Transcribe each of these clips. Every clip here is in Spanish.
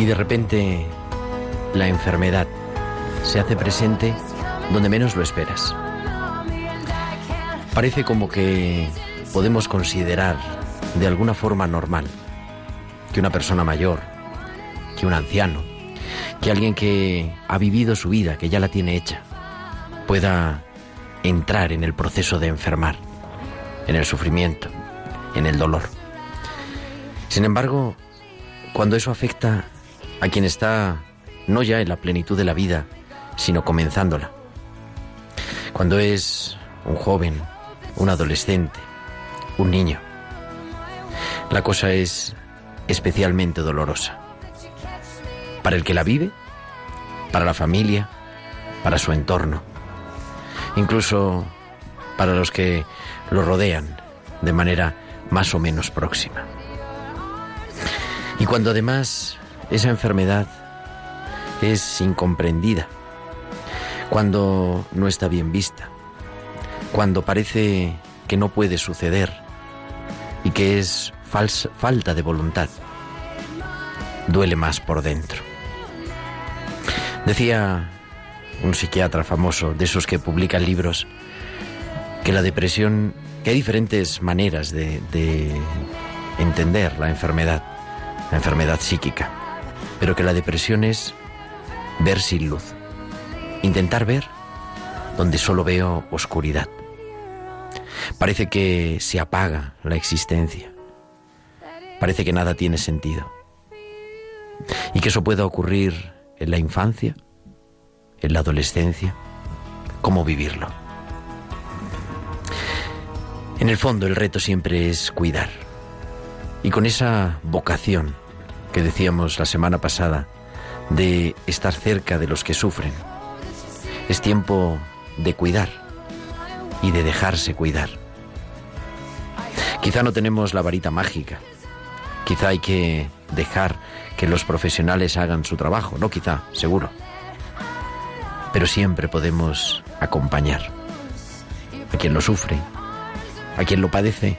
Y de repente la enfermedad se hace presente donde menos lo esperas. Parece como que podemos considerar de alguna forma normal que una persona mayor, que un anciano, que alguien que ha vivido su vida, que ya la tiene hecha, pueda entrar en el proceso de enfermar, en el sufrimiento, en el dolor. Sin embargo, cuando eso afecta a quien está no ya en la plenitud de la vida, sino comenzándola. Cuando es un joven, un adolescente, un niño, la cosa es especialmente dolorosa. Para el que la vive, para la familia, para su entorno, incluso para los que lo rodean de manera más o menos próxima. Y cuando además esa enfermedad es incomprendida, cuando no está bien vista, cuando parece que no puede suceder. Y que es falsa, falta de voluntad, duele más por dentro. Decía un psiquiatra famoso, de esos que publican libros, que la depresión, que hay diferentes maneras de, de entender la enfermedad, la enfermedad psíquica, pero que la depresión es ver sin luz, intentar ver donde solo veo oscuridad. Parece que se apaga la existencia, parece que nada tiene sentido y que eso pueda ocurrir en la infancia, en la adolescencia, cómo vivirlo. En el fondo el reto siempre es cuidar. Y con esa vocación que decíamos la semana pasada de estar cerca de los que sufren, es tiempo de cuidar y de dejarse cuidar. Quizá no tenemos la varita mágica, quizá hay que dejar que los profesionales hagan su trabajo, no quizá, seguro. Pero siempre podemos acompañar a quien lo sufre, a quien lo padece,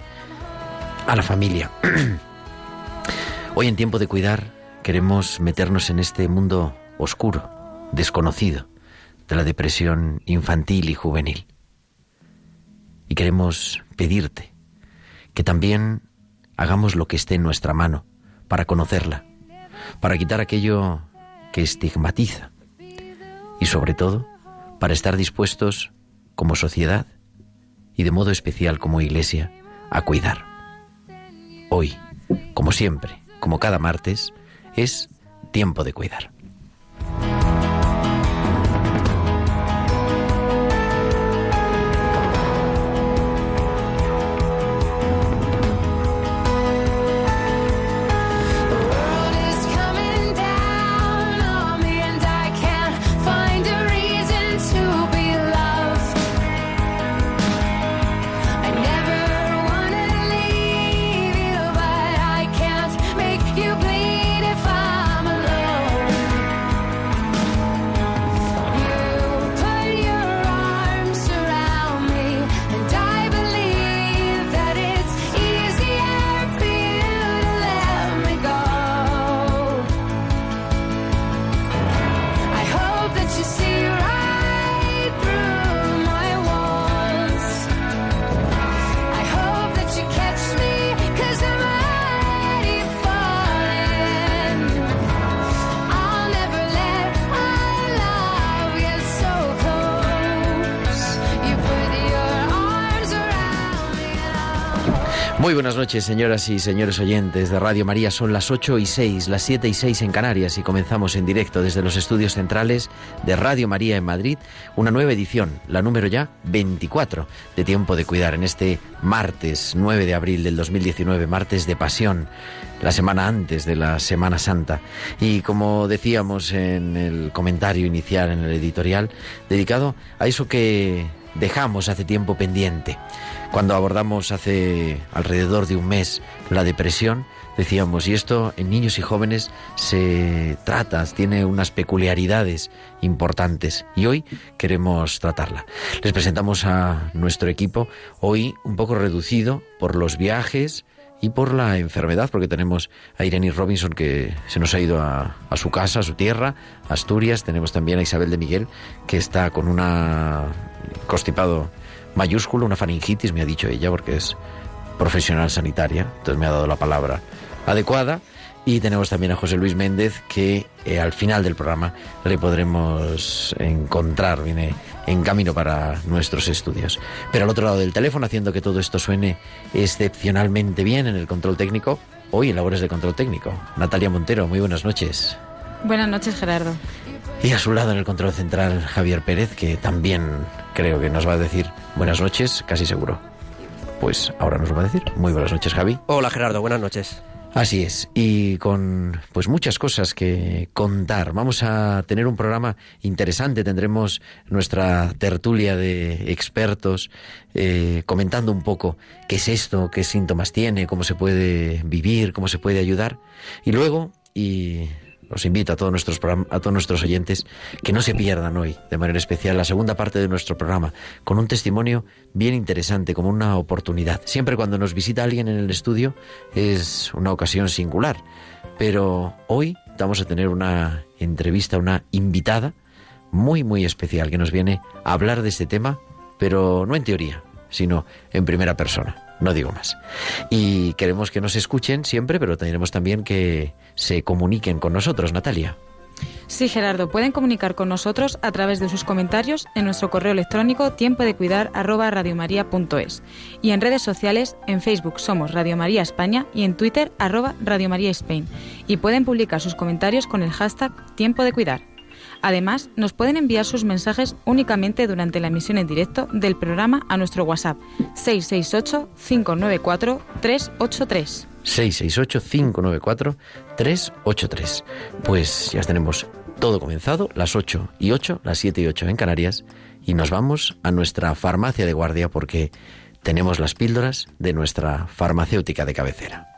a la familia. Hoy en tiempo de cuidar queremos meternos en este mundo oscuro, desconocido, de la depresión infantil y juvenil. Y queremos pedirte que también hagamos lo que esté en nuestra mano para conocerla, para quitar aquello que estigmatiza y sobre todo para estar dispuestos como sociedad y de modo especial como iglesia a cuidar. Hoy, como siempre, como cada martes, es tiempo de cuidar. Muy buenas noches, señoras y señores oyentes de Radio María. Son las 8 y 6, las 7 y 6 en Canarias y comenzamos en directo desde los estudios centrales de Radio María en Madrid una nueva edición, la número ya 24 de Tiempo de Cuidar, en este martes 9 de abril del 2019, martes de Pasión, la semana antes de la Semana Santa. Y como decíamos en el comentario inicial, en el editorial, dedicado a eso que dejamos hace tiempo pendiente cuando abordamos hace alrededor de un mes la depresión, decíamos, y esto en niños y jóvenes se trata, tiene unas peculiaridades importantes y hoy queremos tratarla. Les presentamos a nuestro equipo hoy un poco reducido por los viajes y por la enfermedad, porque tenemos a Irene Robinson que se nos ha ido a, a su casa, a su tierra, Asturias. Tenemos también a Isabel de Miguel que está con una constipado mayúsculo, una faringitis, me ha dicho ella, porque es profesional sanitaria, entonces me ha dado la palabra adecuada. Y tenemos también a José Luis Méndez, que eh, al final del programa le podremos encontrar, viene en camino para nuestros estudios. Pero al otro lado del teléfono, haciendo que todo esto suene excepcionalmente bien en el control técnico, hoy en labores de control técnico, Natalia Montero, muy buenas noches. Buenas noches, Gerardo. Y a su lado en el control central, Javier Pérez, que también creo que nos va a decir buenas noches, casi seguro. Pues ahora nos va a decir. Muy buenas noches, Javi. Hola, Gerardo, buenas noches. Así es, y con pues muchas cosas que contar. Vamos a tener un programa interesante, tendremos nuestra tertulia de expertos eh, comentando un poco qué es esto, qué síntomas tiene, cómo se puede vivir, cómo se puede ayudar. Y luego, y os invito a todos nuestros a todos nuestros oyentes que no se pierdan hoy, de manera especial, la segunda parte de nuestro programa, con un testimonio bien interesante, como una oportunidad. Siempre cuando nos visita alguien en el estudio es una ocasión singular, pero hoy vamos a tener una entrevista, una invitada muy, muy especial que nos viene a hablar de este tema, pero no en teoría, sino en primera persona. No digo más. Y queremos que nos escuchen siempre, pero tendremos también que se comuniquen con nosotros, Natalia. Sí, Gerardo, pueden comunicar con nosotros a través de sus comentarios en nuestro correo electrónico tiempo de cuidar y en redes sociales en Facebook somos Radio María España y en Twitter arroba Radio María Spain y pueden publicar sus comentarios con el hashtag tiempo de cuidar. Además, nos pueden enviar sus mensajes únicamente durante la emisión en directo del programa a nuestro WhatsApp 668-594-383. 668-594-383. Pues ya tenemos todo comenzado, las 8 y 8, las 7 y 8 en Canarias, y nos vamos a nuestra farmacia de guardia porque tenemos las píldoras de nuestra farmacéutica de cabecera.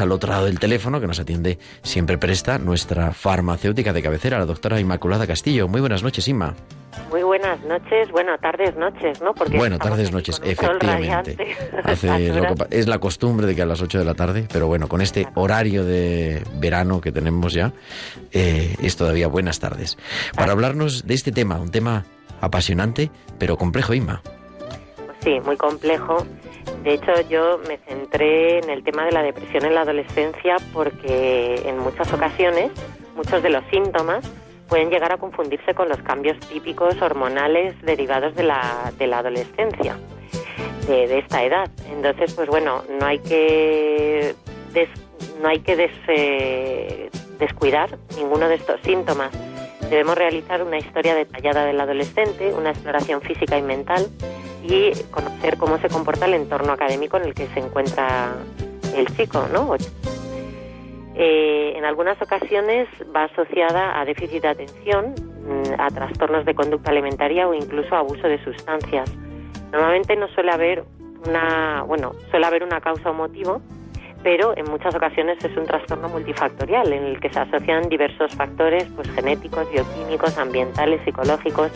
Al otro lado del teléfono, que nos atiende siempre presta, nuestra farmacéutica de cabecera, la doctora Inmaculada Castillo. Muy buenas noches, Inma. Muy buenas noches, bueno, tardes, noches, ¿no? Porque bueno, tardes, noches, efectivamente. es la costumbre de que a las 8 de la tarde, pero bueno, con este horario de verano que tenemos ya, eh, es todavía buenas tardes. Para hablarnos de este tema, un tema apasionante, pero complejo, Inma. Sí, muy complejo de hecho, yo me centré en el tema de la depresión en la adolescencia porque en muchas ocasiones muchos de los síntomas pueden llegar a confundirse con los cambios típicos hormonales derivados de la, de la adolescencia, de, esta edad. Entonces, pues bueno, no hay que, no hay que eh, descuidar ninguno de estos síntomas. Debemos realizar una historia detallada del adolescente, una exploración física y mental y conocer cómo se comporta el entorno académico en el que se encuentra el chico, ¿no? Eh, en algunas ocasiones va asociada a déficit de atención, mm, a trastornos de conducta alimentaria o incluso a abuso de sustancias. Normalmente no suele haber una, bueno, suele haber una causa o motivo, pero en muchas ocasiones es un trastorno multifactorial en el que se asocian diversos factores, pues genéticos, bioquímicos, ambientales, psicológicos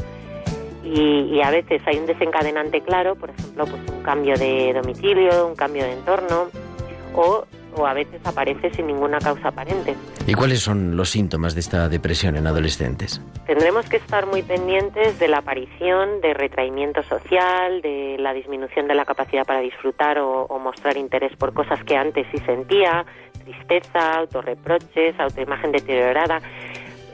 y, a veces hay un desencadenante claro, por ejemplo, pues un cambio de domicilio, un cambio de entorno o, o a veces aparece sin ninguna causa aparente. ¿Y cuáles son los síntomas de esta depresión en adolescentes? Tendremos que estar muy pendientes de la aparición de retraimiento social, de la disminución de la capacidad para disfrutar o, o mostrar interés por cosas que antes sí sentía, tristeza, autorreproches, autoimagen deteriorada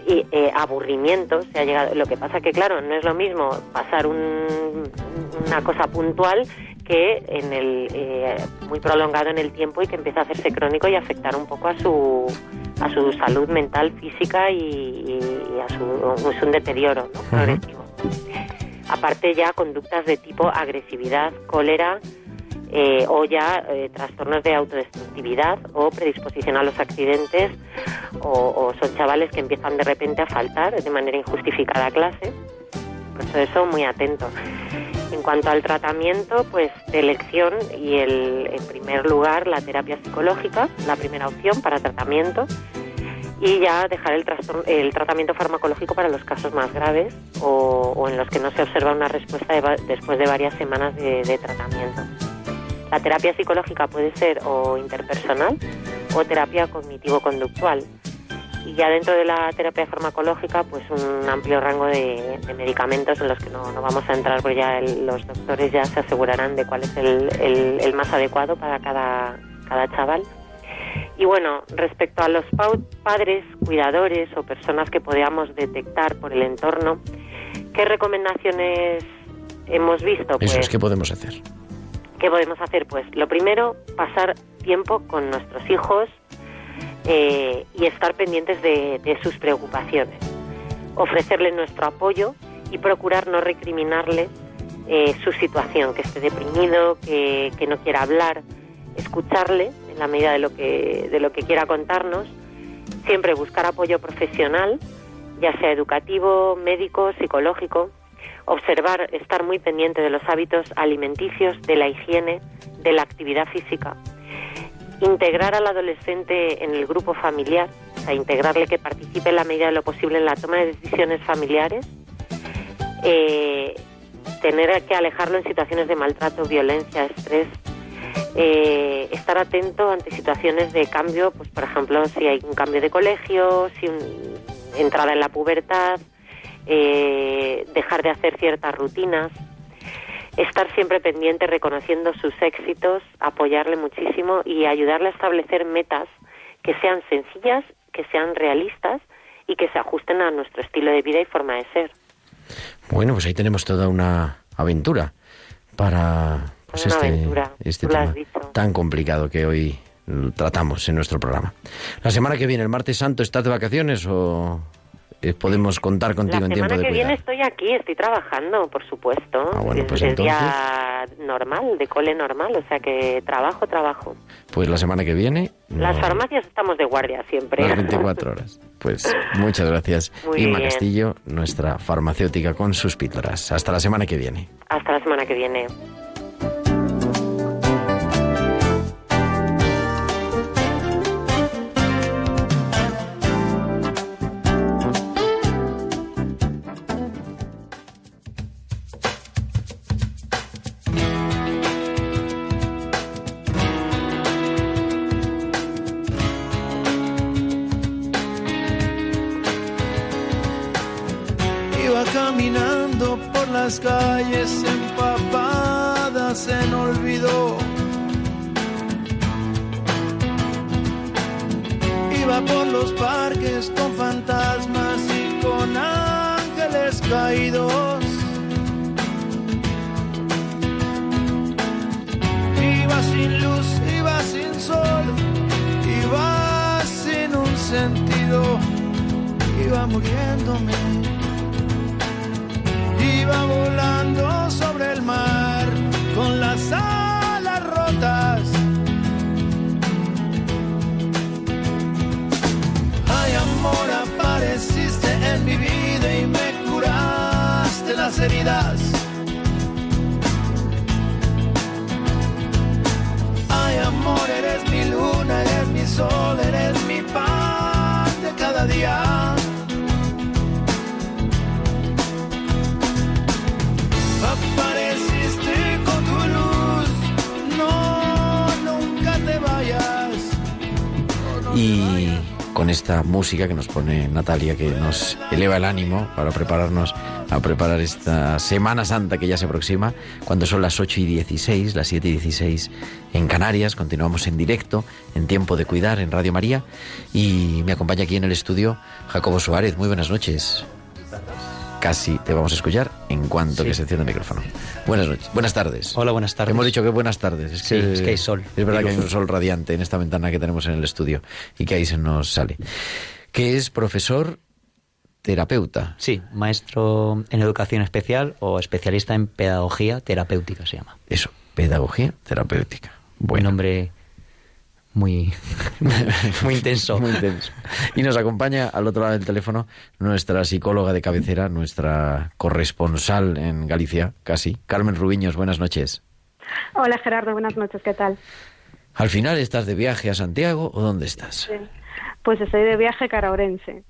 y eh, aburrimiento se ha llegado lo que pasa que claro no es lo mismo pasar una cosa puntual que en el eh, muy prolongado en el tiempo y que empieza a hacerse crónico y afectar un poco a su a su salud mental física y, a su es un deterioro ¿no? progresivo aparte ya conductas de tipo agresividad cólera eh, o ya eh, trastornos de autodestructividad o predisposición a los accidentes o, son chavales que empiezan de repente a faltar de manera injustificada a clase. Por todo eso muy atento. En cuanto al tratamiento, pues de elección y el, en primer lugar la terapia psicológica, la primera opción para tratamiento y ya dejar el, el tratamiento farmacológico para los casos más graves o, en los que no se observa una respuesta después de varias semanas de tratamiento. La terapia psicológica puede ser o interpersonal o terapia cognitivo-conductual. Y ya dentro de la terapia farmacológica, pues un amplio rango de, medicamentos en los que no, vamos a entrar, porque ya los doctores ya se asegurarán de cuál es el, más adecuado para cada, cada chaval. Y bueno, respecto a los padres, cuidadores o personas que podamos detectar por el entorno, ¿qué recomendaciones hemos visto? Eso es, pues ¿qué podemos hacer? ¿Qué podemos hacer? Pues lo primero, pasar tiempo con nuestros hijos eh, y estar pendientes de, sus preocupaciones. Ofrecerle nuestro apoyo y procurar no recriminarle eh, su situación, que esté deprimido, que, no quiera hablar, escucharle en la medida de lo que, de lo que quiera contarnos, siempre buscar apoyo profesional, ya sea educativo, médico, psicológico, observar, estar muy pendiente de los hábitos alimenticios, de la higiene, de la actividad física, integrar al adolescente en el grupo familiar, o sea, integrarle que participe en la medida de lo posible en la toma de decisiones familiares, eh, tener que alejarlo en situaciones de maltrato, violencia, estrés, eh, estar atento ante situaciones de cambio, pues por ejemplo, si hay un cambio de colegio, si entrada en la pubertad, eh, dejar de hacer ciertas rutinas, estar siempre pendiente, reconociendo sus éxitos, apoyarle muchísimo y ayudarle a establecer metas que sean sencillas, que sean realistas y que se ajusten a nuestro estilo de vida y forma de ser. Bueno, pues ahí tenemos toda una aventura para pues, este, este tema tan complicado que hoy tratamos en nuestro programa. La semana que viene, el martes santo, ¿estás de vacaciones o eh, podemos contar contigo en tiempo de La semana que viene estoy aquí, estoy trabajando, por supuesto. Ah, bueno, pues es, día normal, de cole normal, o sea que trabajo, trabajo. Pues la semana que viene... Las farmacias estamos de guardia siempre. Las 24 horas. Pues muchas gracias. Muy Inma Castillo, nuestra farmacéutica con sus píldoras. Hasta la semana que viene. Hasta la semana que viene. Muriéndome iba volando sobre el mar con las alas rotas. Ay, amor, apareciste en mi vida y me curaste las heridas. Ay, amor, eres mi luna, eres mi sol, eres mi pan de cada día. Esta música que nos pone Natalia, que nos eleva el ánimo para prepararnos a preparar esta Semana Santa que ya se aproxima, cuando son las 8 y 16, las 7 y 16 en Canarias. Continuamos en directo, en Tiempo de Cuidar, en Radio María. Y me acompaña aquí en el estudio Jacobo Suárez. Muy buenas noches casi te vamos a escuchar en cuanto que se encienda el micrófono. Buenas noches, buenas tardes. Hola, buenas tardes. Hemos dicho que buenas tardes. Es que, es que hay sol. Es verdad que hay un sol radiante en esta ventana que tenemos en el estudio y que ahí se nos sale. Que es profesor terapeuta. Sí, maestro en educación especial o especialista en pedagogía terapéutica se llama. Eso, pedagogía terapéutica. Buen nombre muy, muy intenso. muy intenso. Y nos acompaña al otro lado del teléfono nuestra psicóloga de cabecera, nuestra corresponsal en Galicia, casi, Carmen Rubiños. Buenas noches. Hola Gerardo, buenas noches, ¿qué tal? Al final, ¿estás de viaje a Santiago o dónde estás? Pues estoy de viaje a Orense.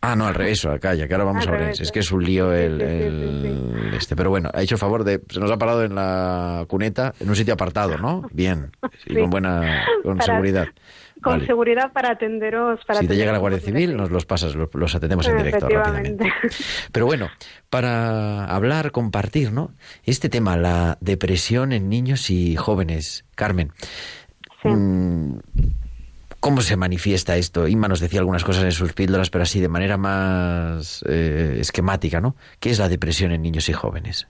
Ah, no, al revés, ya que ahora vamos a Orense. Es que es un lío el, este. Pero bueno, ha hecho favor de. Se nos ha parado en la cuneta, en un sitio apartado, ¿no? Bien. Y con buena. con seguridad. Con seguridad para atenderos. Para si te llega la Guardia Civil, nos los pasas, los, atendemos en directo rápidamente. Pero bueno, para hablar, compartir, ¿no? Este tema, la depresión en niños y jóvenes. Carmen. Sí. Mm, ¿Cómo se manifiesta esto? Inma nos decía algunas cosas en sus píldoras, pero así de manera más eh, esquemática, ¿no? ¿Qué es la depresión en niños y jóvenes?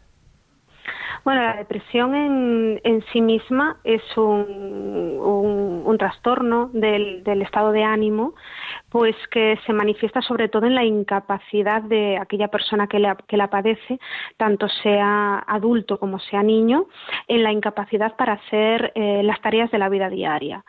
Bueno, la depresión en, en sí misma es un, un, trastorno del, del, estado de ánimo, pues que se manifiesta sobre todo en la incapacidad de aquella persona que la, padece, tanto sea adulto como sea niño, en la incapacidad para hacer eh, las tareas de la vida diaria.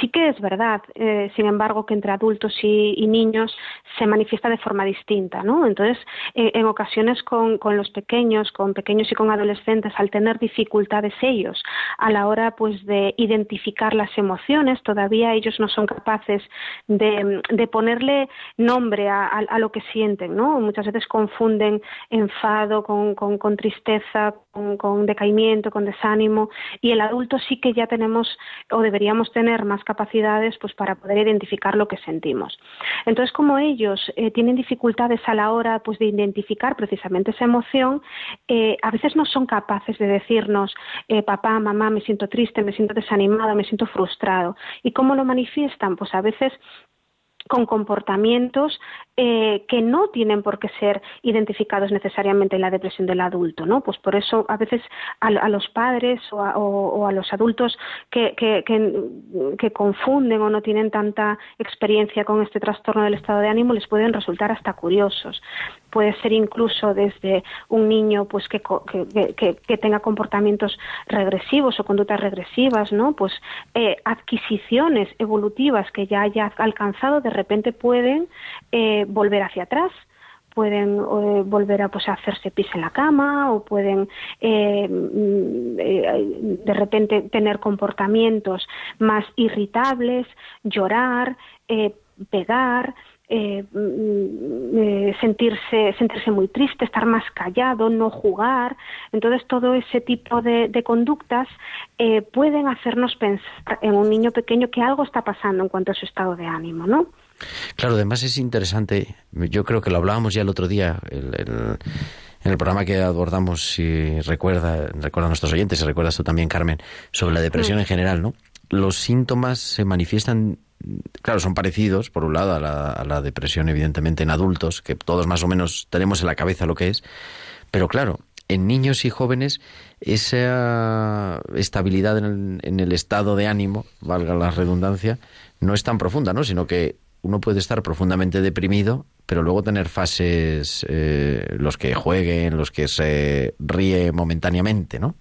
Sí que es verdad, eh, sin embargo, que entre adultos y, y, niños se manifiesta de forma distinta, ¿no? Entonces, eh, en ocasiones con, los pequeños, con pequeños y con adolescentes, al tener dificultades ellos a la hora pues de identificar las emociones, todavía ellos no son capaces de ponerle nombre a, lo que sienten, ¿no? Muchas veces confunden enfado con, con, con tristeza, con, con, decaimiento, con desánimo, y el adulto sí que ya tenemos o deberíamos tener más capacidades pues para poder identificar lo que sentimos. Entonces, como ellos eh, tienen dificultades a la hora pues de identificar precisamente esa emoción, eh, a veces no son capaces de decirnos, eh, papá, mamá, me siento triste, me siento desanimado, me siento frustrado. ¿Y cómo lo manifiestan? Pues a veces con comportamientos eh, que no tienen por qué ser identificados necesariamente en la depresión del adulto, ¿no? Pues por eso a veces a, los padres o a, los adultos que, que, que, confunden o no tienen tanta experiencia con este trastorno del estado de ánimo les pueden resultar hasta curiosos. Puede ser incluso desde un niño pues que, que tenga comportamientos regresivos o conductas regresivas, ¿no? Pues eh, adquisiciones evolutivas que ya haya alcanzado de repente pueden eh, volver hacia atrás pueden eh, volver a pues hacerse pis en la cama o pueden eh, mm, de repente tener comportamientos más irritables llorar pegar mm, sentirse sentirse muy triste estar más callado no jugar. Entonces todo ese tipo de, de conductas pueden hacernos pensar en un niño pequeño que algo está pasando en cuanto a su estado de ánimo no Claro, además es interesante, yo creo que lo hablábamos ya el otro día, en el programa que abordamos, si recuerda, recuerda a nuestros oyentes, si recuerdas tú también, Carmen, sobre la depresión en general, ¿no? Los síntomas se manifiestan, claro, son parecidos, por un lado, a la, a la depresión, evidentemente, en adultos, que todos más o menos tenemos en la cabeza lo que es, pero claro, en niños y jóvenes esa estabilidad en el, en el, estado de ánimo, valga la redundancia, no es tan profunda, ¿no? Sino que uno puede estar profundamente deprimido, pero luego tener fases, eh, los que jueguen, los que se ríe momentáneamente, ¿no?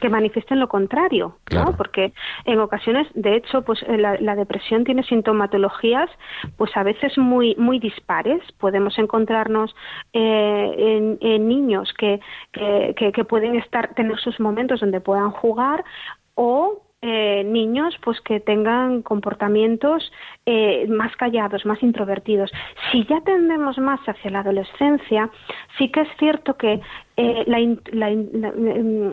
Que manifiesten lo contrario, ¿no? Porque en ocasiones, de hecho, pues eh, la, depresión tiene sintomatologías, pues a veces muy muy dispares. Podemos encontrarnos eh, en, niños que, que, que, pueden estar tener sus momentos donde puedan jugar o eh, niños pues que tengan comportamientos eh, más callados, más introvertidos. Si ya tendemos más hacia la adolescencia, sí que es cierto que eh, la, la,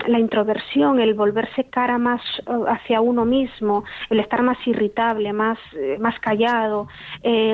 la, introversión, el volverse cara más eh, hacia uno mismo, el estar más irritable, más, eh, más callado,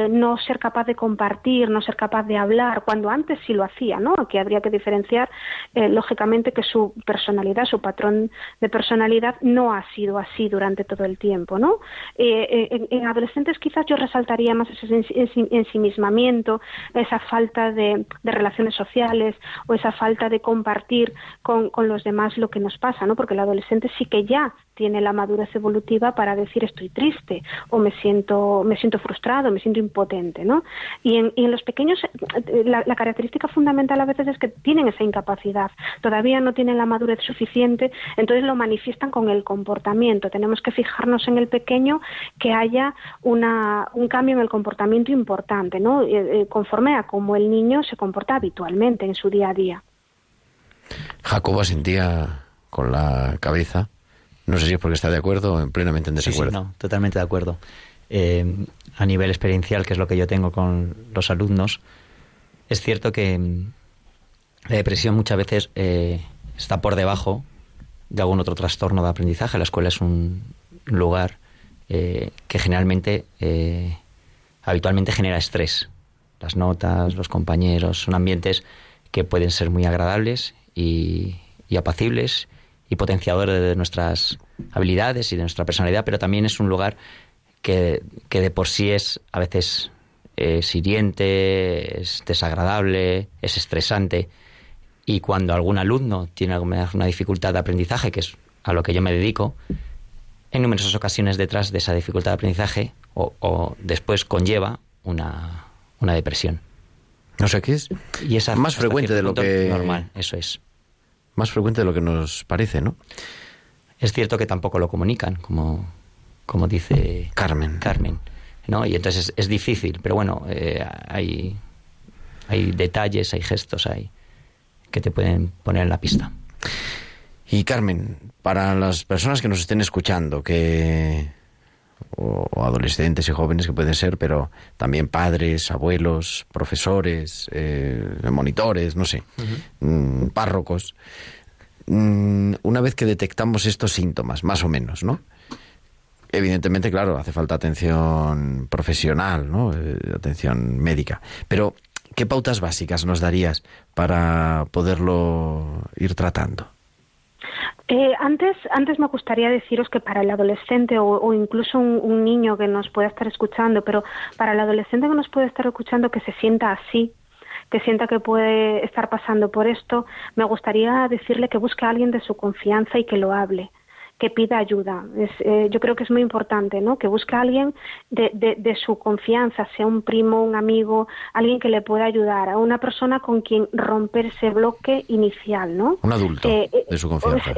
no ser capaz de compartir, no ser capaz de hablar, cuando antes sí lo hacía, ¿no? Que habría que diferenciar, lógicamente, que su personalidad, su patrón de personalidad no ha sido así durante todo el tiempo, ¿no? En, en, adolescentes quizás yo resaltaría más ese ensimismamiento, esa falta de, de relaciones sociales o esa falta de compartir con, con, los demás lo que nos pasa, ¿no? Porque el adolescente sí que ya tiene la madurez evolutiva para decir estoy triste o me siento, me siento frustrado, me siento impotente, ¿no? Y en, y en los pequeños la, la, característica fundamental a veces es que tienen esa incapacidad, todavía no tienen la madurez suficiente, entonces lo manifiestan con el comportamiento. Tenemos que fijarnos en el pequeño que haya una, un cambio en el comportamiento importante, ¿no? Eh, eh, conforme a cómo el niño se comporta habitualmente en su día a día. Jacobo sentía con la cabeza. No sé si es porque está de acuerdo o plenamente en desacuerdo. Sí, sí, no, totalmente de acuerdo. Eh, a nivel experiencial, que es lo que yo tengo con los alumnos, es cierto que mm, la depresión muchas veces eh, está por debajo de algún otro trastorno de aprendizaje. La escuela es un lugar eh, que generalmente, habitualmente genera estrés. Las notas, los compañeros, son ambientes que pueden ser muy agradables y, apacibles y potenciadores de nuestras habilidades y de nuestra personalidad, pero también es un lugar que, que de por sí es a veces es hiriente, es desagradable, es estresante. Y cuando algún alumno tiene alguna una dificultad de aprendizaje, que es a lo que yo me dedico, en numerosas ocasiones detrás de esa dificultad de aprendizaje o, o después conlleva una, una depresión. No sé qué es. Y esa más frecuente de lo que normal, eso es más frecuente de lo que nos parece, ¿no? Es cierto que tampoco lo comunican, como, como dice Carmen. Carmen, ¿no? Y entonces es, difícil, pero bueno, eh, hay, hay detalles, hay gestos, hay que te pueden poner en la pista. Y Carmen, para las personas que nos estén escuchando, que o, adolescentes y jóvenes que pueden ser, pero también padres, abuelos, profesores, eh, monitores, no sé, mm, párrocos. Mm, una vez que detectamos estos síntomas, más o menos, ¿no? Evidentemente, claro, hace falta atención profesional, ¿no? Eh, atención médica. Pero, ¿qué pautas básicas nos darías para poderlo ir tratando? Eh, antes, antes me gustaría deciros que para el adolescente o, incluso un, niño que nos pueda estar escuchando, pero para el adolescente que nos puede estar escuchando que se sienta así, que sienta que puede estar pasando por esto, me gustaría decirle que busque a alguien de su confianza y que lo hable que pida ayuda. Es, eh, yo creo que es muy importante, ¿no? Que busque a alguien de, de, su confianza, sea un primo, un amigo, alguien que le pueda ayudar, a una persona con quien romper ese bloque inicial, ¿no? Un adulto eh, eh, de su confianza.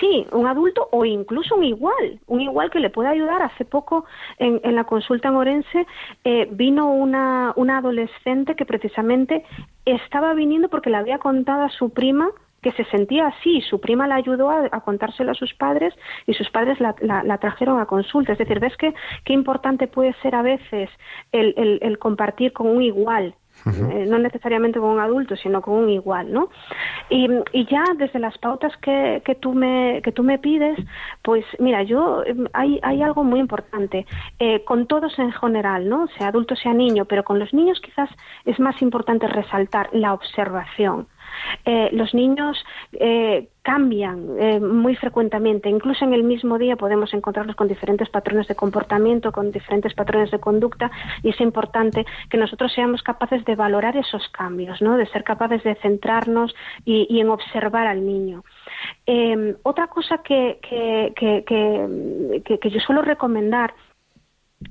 sí, un adulto o incluso un igual, un igual que le pueda ayudar. Hace poco en, en la consulta en Orense vino una, una adolescente que precisamente estaba viniendo porque le había contado a su prima que se sentía así. Su prima la ayudó a, contárselo a sus padres y sus padres la, trajeron a consulta. Es decir, ¿ves qué, qué importante puede ser a veces el, compartir con un igual? Eh, no necesariamente con un adulto, sino con un igual, ¿no? Y, ya desde las pautas que, que, tú me, que tú me pides, pues mira, yo em, hay, hay algo muy importante. Eh, con todos en general, ¿no? Sea adulto, sea niño, pero con los niños quizás es más importante resaltar la observación. Eh, los niños eh, cambian eh, muy frecuentemente. Incluso en el mismo día podemos encontrarlos con diferentes patrones de comportamiento, con diferentes patrones de conducta, y es importante que nosotros seamos capaces de valorar esos cambios, ¿no? de ser capaces de centrarnos y, en observar al niño. otra cosa que, que yo suelo recomendar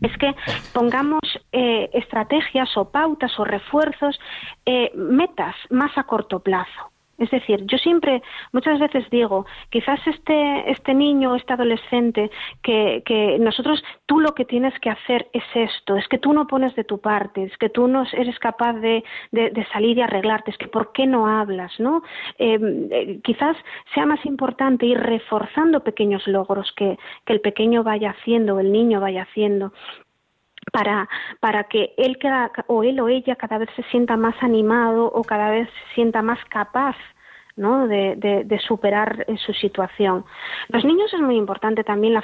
es que pongamos eh, estrategias o pautas o refuerzos, eh, metas más a corto plazo. Es decir, yo siempre, muchas veces digo, quizás este, este niño, este adolescente, que, que nosotros, tú lo que tienes que hacer es esto, es que tú no pones de tu parte, es que tú no eres capaz de, de, salir y arreglarte, es que ¿por qué no hablas? ¿no? Em, eh, quizás sea más importante ir reforzando pequeños logros que, que el pequeño vaya haciendo, el niño vaya haciendo para, para que él o él o ella cada vez se sienta más animado o cada vez se sienta más capaz ¿no? de, de, superar eh, su situación. Los niños es muy importante también la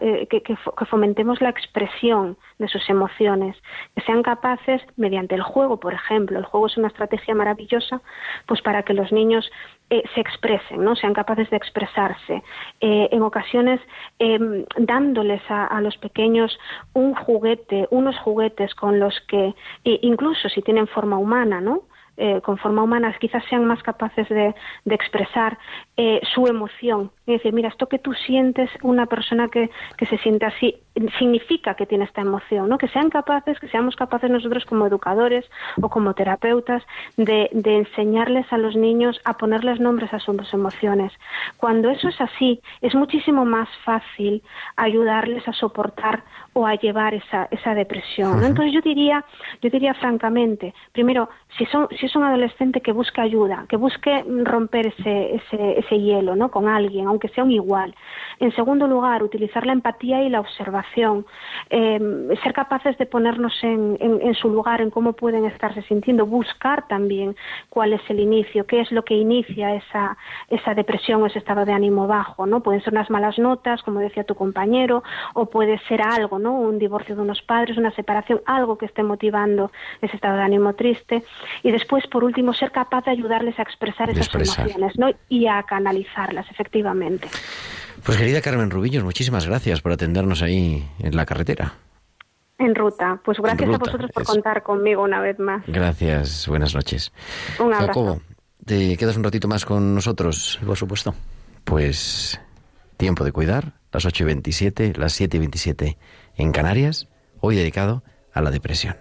eh, que, que, fomentemos la expresión de sus emociones, que sean capaces, mediante el juego, por ejemplo, el juego es una estrategia maravillosa, pues para que los niños eh, se expresen, ¿no? sean capaces de expresarse. en ocasiones, em, dándoles a, a, los pequeños un juguete, unos juguetes con los que, incluso si tienen forma humana, ¿no? Eh, con forma humana quizás sean más capaces de, de expresar eh, su emoción. Y decir, mira, esto que tú sientes, una persona que, que se siente así, significa que tiene esta emoción, ¿no? Que sean capaces, que seamos capaces nosotros como educadores o como terapeutas de, de enseñarles a los niños a ponerles nombres a sus emociones. Cuando eso es así, es muchísimo más fácil ayudarles a soportar o a llevar esa, esa depresión. Entonces yo diría, yo diría francamente, primero, si son, si es un adolescente que busque ayuda, que busque romper ese, ese, ese hielo, ¿no? Con alguien, aunque sea un igual. En segundo lugar, utilizar la empatía y la observación, eh, ser capaces de ponernos en, su lugar, en cómo pueden estarse sintiendo, buscar también cuál es el inicio, qué es lo que inicia esa, esa depresión o ese estado de ánimo bajo, ¿no? Pueden ser unas malas notas, como decía tu compañero, o puede ser algo, ¿no? Un divorcio de unos padres, una separación, algo que esté motivando ese estado de ánimo triste. Y después, por último, ser capaz de ayudarles a expresar esas emociones, ¿no? Y a canalizarlas, efectivamente. Pues querida Carmen Rubillos, muchísimas gracias por atendernos ahí en la carretera. En ruta. Pues gracias a vosotros por contar conmigo una vez más. Gracias, buenas noches. Un abrazo. Jacobo, ¿te quedas un ratito más con nosotros? Por supuesto. Pues tiempo de cuidar, las 8 y 27, las 7 y 27 en Canarias, hoy dedicado a la depresión.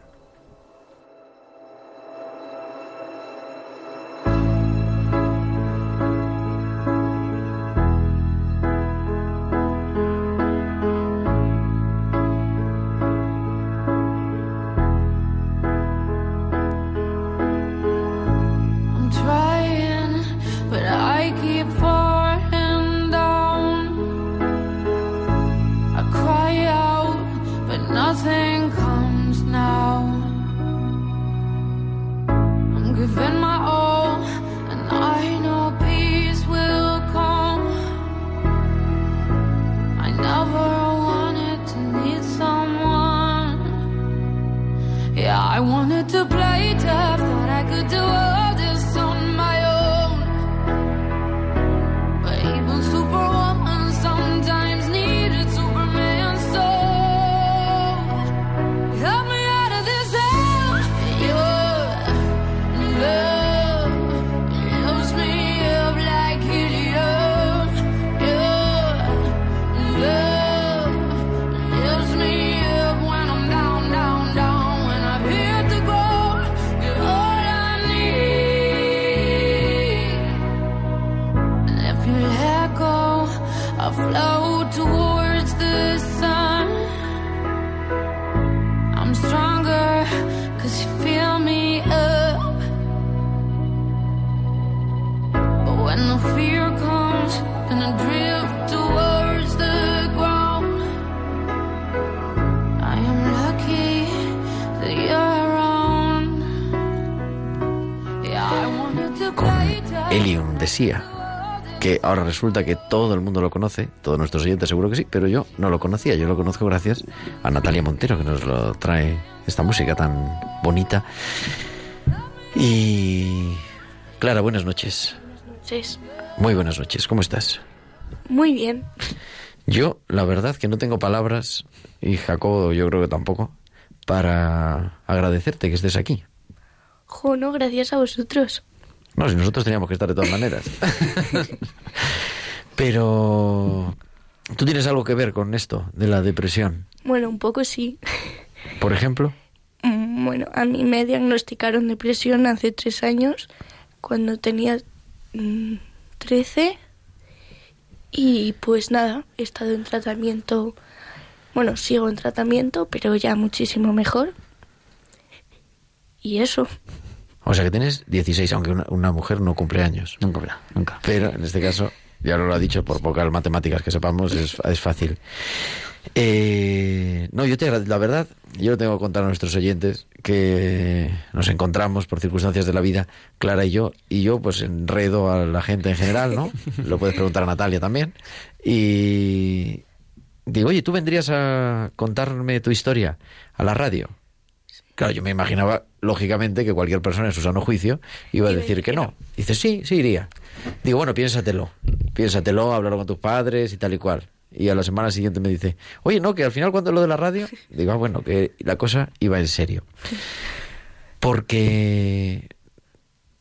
Ahora resulta que todo el mundo lo conoce, todos nuestros oyentes seguro que sí, pero yo no lo conocía, yo lo conozco gracias a Natalia Montero que nos lo trae esta música tan bonita. Y Clara, buenas noches. Sí. Muy buenas noches, ¿cómo estás? Muy bien. Yo, la verdad que no tengo palabras, y Jacobo yo creo que tampoco, para agradecerte que estés aquí. Jo, no, gracias a vosotros. No, si nosotros teníamos que estar de todas maneras. Pero tú tienes algo que ver con esto de la depresión. Bueno, un poco sí. Por ejemplo. Mm, bueno, a mí me diagnosticaron depresión hace tres años, cuando tenía 13. Mm, y pues nada, he estado en tratamiento. Bueno, sigo en tratamiento, pero ya muchísimo mejor. Y eso. O sea que tienes 16, aunque una, mujer no cumple años. Nunca, nunca. Pero en este caso ya lo ha dicho, por pocas matemáticas que sepamos, es, es fácil. Eh, no, yo te la verdad, yo lo tengo que contar a nuestros oyentes que nos encontramos por circunstancias de la vida, Clara y yo, y yo pues enredo a la gente en general, ¿no? Lo puedes preguntar a Natalia también. Y digo, oye, ¿tú vendrías a contarme tu historia a la radio? Claro, yo me imaginaba, lógicamente, que cualquier persona en su sano juicio iba a decir que no. Dice, sí, sí iría. Digo, bueno, piénsatelo. Piénsatelo, hablarlo con tus padres y tal y cual. Y a la semana siguiente me dice, oye, no, que al final cuando lo de la radio, digo, ah, bueno, que la cosa iba en serio. Porque,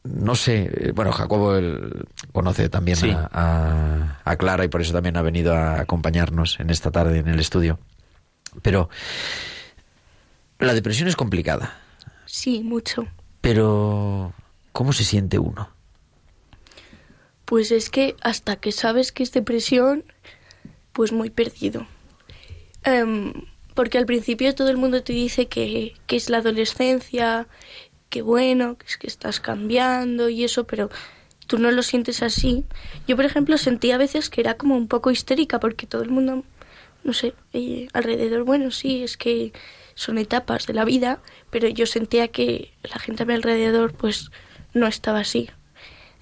no sé, eh, bueno, Jacobo él conoce también Sí. a, a- a Clara y por eso también ha venido a acompañarnos en esta tarde en el estudio. Pero la depresión es complicada, Sí, mucho. pero ¿cómo se siente uno? Pues es que hasta que sabes que es depresión, pues muy perdido. Em, porque al principio todo el mundo te dice que, que es la adolescencia, que bueno, que es que estás cambiando y eso, pero tú no lo sientes así. Yo, por ejemplo, sentía a veces que era como un poco histérica porque todo el mundo, no sé, eh, alrededor, bueno, sí, es que son etapas de la vida, pero yo sentía que la gente a mi alrededor pues no estaba así.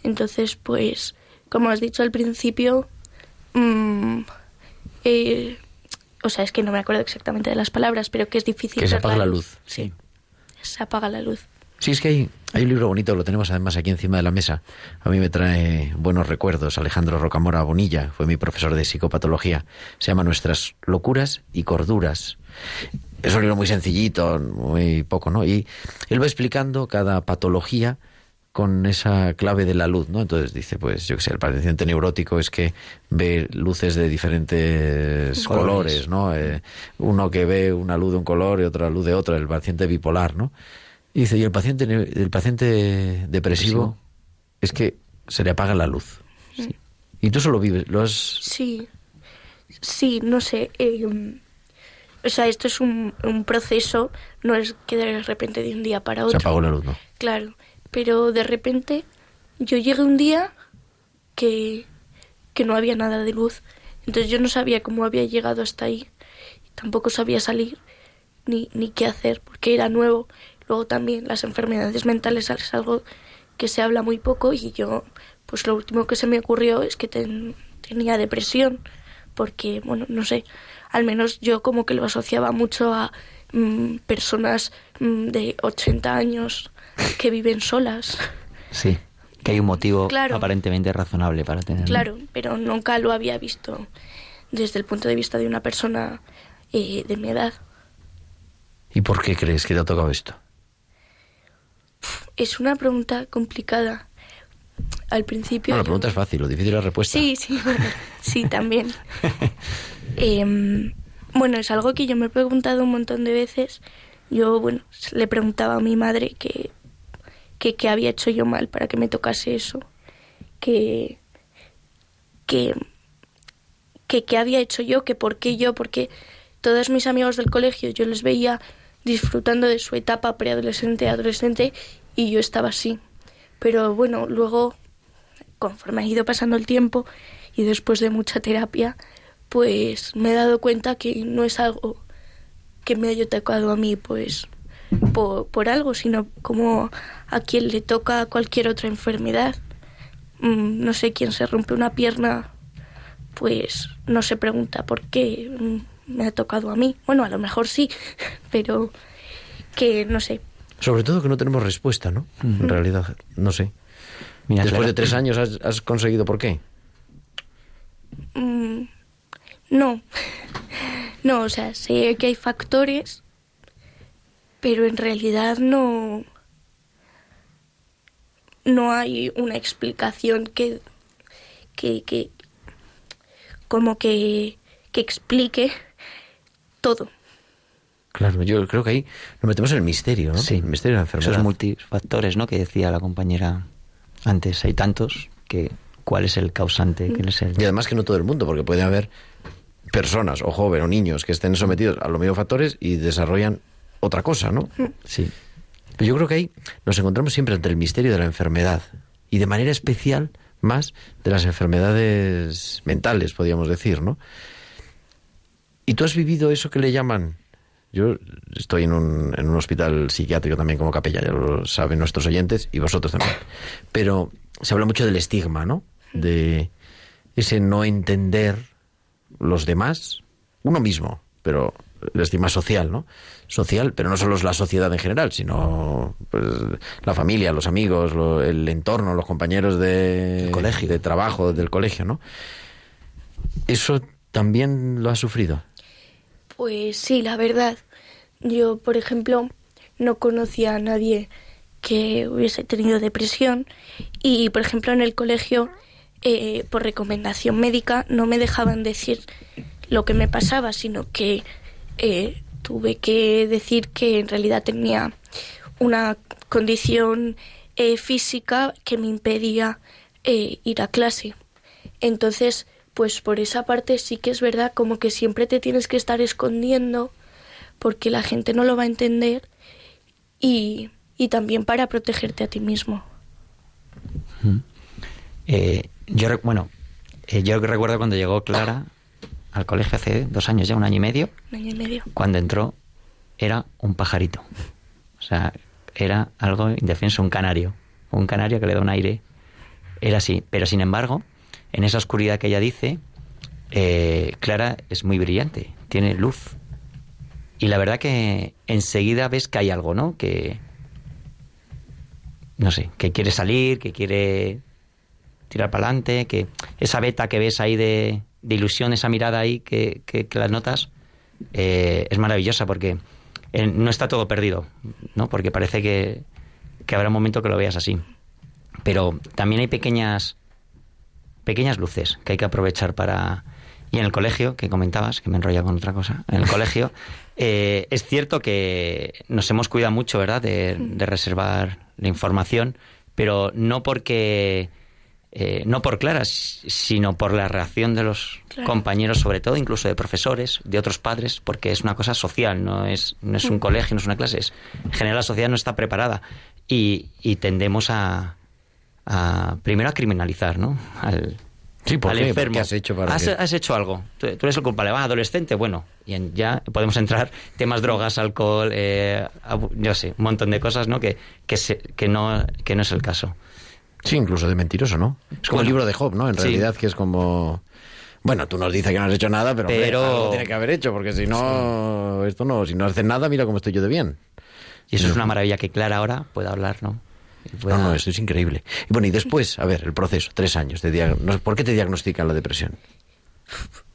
Entonces, pues, como has dicho al principio, mm, eh, o sea, es que no me acuerdo exactamente de las palabras, pero que es difícil. Que se apaga la luz. Sí, se apaga la luz. Sí, es que hay, hay un libro bonito, lo tenemos además aquí encima de la mesa. A mí me trae buenos recuerdos. Alejandro Rocamora Bonilla fue mi profesor de psicopatología. Se llama Nuestras locuras y corduras. Es un libro muy sencillito, muy poco, ¿no? Y él va explicando cada patología con esa clave de la luz, ¿no? Entonces dice, pues yo qué sé, el paciente neurótico es que ve luces de diferentes colores, Colores. ¿no? Eh, uno que ve una luz de un color y otra luz de otro, el paciente bipolar, ¿no? Y dice, y el paciente, el paciente depresivo, Depresivo. es que se le apaga la luz. Y tú solo vives, lo has... Sí, sí, no sé. eh, o sea, esto es un, un proceso, no es que de repente de un día para Se otro. apagó la luz, ¿no? Claro, pero de repente yo llegué un día que, que no había nada de luz. Entonces yo no sabía cómo había llegado hasta ahí. Tampoco sabía salir ni, ni qué hacer porque era nuevo. Luego también las enfermedades mentales es algo que se habla muy poco y yo, pues lo último que se me ocurrió es que ten- tenía depresión. Porque, bueno, no sé, al menos yo como que lo asociaba mucho a mm, personas mm, de 80 años que viven solas. Sí, que hay un motivo Claro. aparentemente razonable para tener. Claro, pero nunca lo había visto desde el punto de vista de una persona eh, de mi edad. ¿Y por qué crees que te ha tocado esto? Es una pregunta complicada. Al principio... No, la yo- pregunta es fácil, lo difícil es la respuesta. Sí, sí, bueno, sí, también. Em, bueno, es algo que yo me he preguntado un montón de veces. Yo, bueno, le preguntaba a mi madre que que, que había hecho yo mal para que me tocase eso. Que, que, que, había hecho yo, que por qué yo, porque todos mis amigos del colegio yo les veía disfrutando de su etapa preadolescente, adolescente, y yo estaba así. Pero bueno, luego conforme ha ido pasando el tiempo y después de mucha terapia, pues me he dado cuenta que no es algo que me haya tocado a mí, pues por, por algo, sino como a quien le toca cualquier otra enfermedad. Mm, no sé, quien se rompe una pierna, pues no se pregunta por qué mm, me ha tocado a mí. Bueno, a lo mejor sí, pero que no sé. Sobre todo que no tenemos respuesta, ¿no? En realidad, no sé. Mira, Después de tres años has, has conseguido por qué. No. No, o sea, sé que hay factores, pero en realidad no. No hay una explicación que. que. que como que. que explique todo. Claro, yo creo que ahí nos metemos en el misterio, ¿no? Sí, El misterio de la enfermedad. Esos multifactores, ¿no? Que decía la compañera antes. Hay tantos que cuál es el causante, quién es el... Y además que no todo el mundo, porque puede haber personas, o jóvenes, o niños, que estén sometidos a los mismos factores y desarrollan otra cosa, ¿no? Sí. Pero yo creo que ahí nos encontramos siempre ante el misterio de la enfermedad y de manera especial más de las enfermedades mentales, podríamos decir, ¿no? ¿Y tú has vivido eso que le llaman? Yo estoy en un, en un hospital psiquiátrico también como capella, ya lo saben nuestros oyentes y vosotros también. Pero se habla mucho del estigma, ¿no? De ese no entender los demás, uno mismo, pero el estigma social, ¿no? Social, pero no solo es la sociedad en general, sino pues, la familia, los amigos, lo- el entorno, los compañeros de colegio. de trabajo, del colegio, ¿no? Eso también lo has sufrido. Pues sí, la verdad. Yo, por ejemplo, no conocía a nadie que hubiese tenido depresión y, por ejemplo, en el colegio, eh, por recomendación médica, no me dejaban decir lo que me pasaba, sino que eh, tuve que decir que en realidad tenía una condición eh, física que me impedía eh, ir a clase. Entonces, pues por esa parte sí que es verdad como que siempre te tienes que estar escondiendo porque la gente no lo va a entender y, y también para protegerte a ti mismo. Eh, yo, bueno, eh, yo recuerdo cuando llegó Clara al colegio hace dos años, ya un año y medio, Un año y medio. cuando entró era un pajarito. O sea, era algo indefenso, un canario. Un canario que le da un aire. Era así. Pero sin embargo, en esa oscuridad que ella dice, eh, Clara es muy brillante, tiene luz. Y la verdad que enseguida ves que hay algo, ¿no? Que. No sé, que quiere salir, que quiere tirar para adelante, que esa beta que ves ahí de, de ilusión, esa mirada ahí que, que, que la notas, eh, es maravillosa porque eh, no está todo perdido, ¿no? Porque parece que, que habrá un momento que lo veas así. Pero también hay pequeñas pequeñas luces que hay que aprovechar para... Y en el colegio, que comentabas, que me enrolla con otra cosa, en el colegio, eh, es cierto que nos hemos cuidado mucho, ¿verdad?, de, de reservar la información, pero no porque... eh, no por Clara, sino por la reacción de los Claro. compañeros, sobre todo incluso de profesores, de otros padres, porque es una cosa social, no es, no es un colegio, no es una clase. Es, en general la sociedad no está preparada y, y tendemos a, a primero a criminalizar, ¿no? Al, Sí, ¿por al qué? ¿Por enfermo. qué has hecho para has, has hecho algo. Tú, tú eres el culpable. Va, adolescente, bueno. Y en- ya podemos entrar temas drogas, alcohol, eh, yo sé, un montón de cosas, ¿no? Que, que, se- que no que no es el caso. Sí, incluso de mentiroso, ¿no? Es como el libro de Job, ¿no? En sí. realidad, que es como... Bueno, tú nos dices que no has hecho nada, pero, hombre, Pero- algo tiene que haber hecho, porque si no, esto no, si no haces nada, mira cómo estoy yo de bien. Y eso es una maravilla que Clara ahora pueda hablar, ¿no? Pueda- No, no, esto es increíble. Y bueno, y después, a ver, el proceso, tres años de diag- ¿Por qué te diagnostican la depresión?